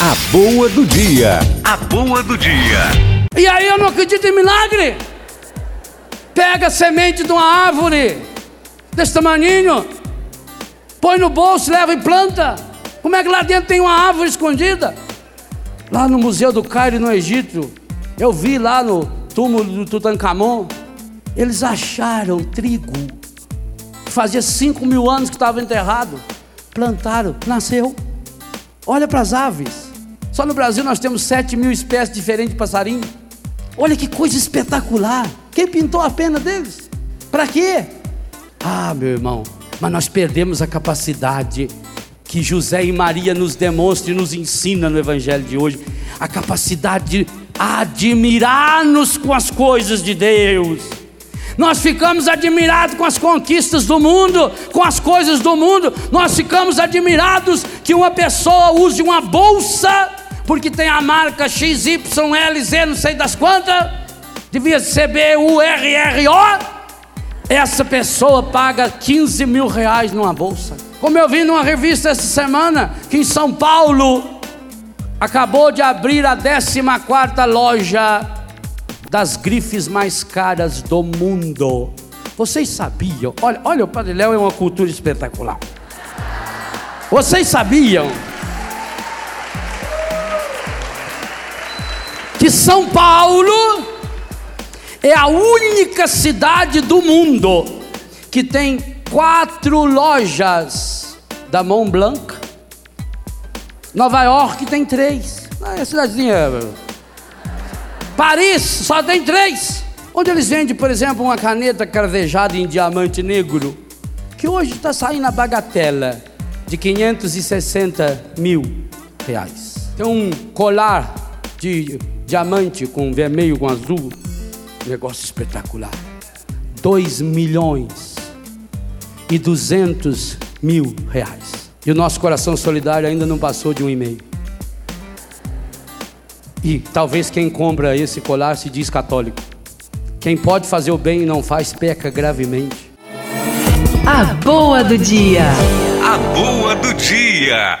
A boa do dia. A boa do dia. E aí eu não acredito em milagre. Pega a semente de uma árvore desse tamaninho, põe no bolso, leva e planta. Como é que lá dentro tem uma árvore escondida? Lá no Museu do Cairo, no Egito, eu vi lá no túmulo do Tutankhamon, eles acharam trigo. Fazia cinco mil anos que estava enterrado. Plantaram, nasceu. Olha para as aves. Só no Brasil nós temos 7 mil espécies diferentes de passarinho. Olha que coisa espetacular. Quem pintou a pena deles? Para quê? Ah, meu irmão, mas nós perdemos a capacidade que José e Maria nos demonstra e nos ensina no Evangelho de hoje a capacidade de admirar-nos com as coisas de Deus. Nós ficamos admirados com as conquistas do mundo, com as coisas do mundo. Nós ficamos admirados que uma pessoa use uma bolsa, porque tem a marca XYLZ, não sei das quantas, devia ser B-U-R-R-O. Essa pessoa paga 15 mil reais numa bolsa. Como eu vi numa revista essa semana, que em São Paulo acabou de abrir a 14 quarta loja das grifes mais caras do mundo. Vocês sabiam? Olha, olha o Padre Léo é uma cultura espetacular. Vocês sabiam que São Paulo é a única cidade do mundo que tem quatro lojas da Mont Blanc. Nova York tem três. Ah, é cidadezinha Paris só tem três. Onde eles vendem, por exemplo, uma caneta cravejada em diamante negro, que hoje está saindo a bagatela de 560 mil reais. Tem um colar de diamante com vermelho com azul, negócio espetacular. 2 milhões e 200 mil reais. E o nosso coração solidário ainda não passou de um e-mail. E talvez quem compra esse colar se diz católico. Quem pode fazer o bem e não faz, peca gravemente. A boa do dia. A boa do dia.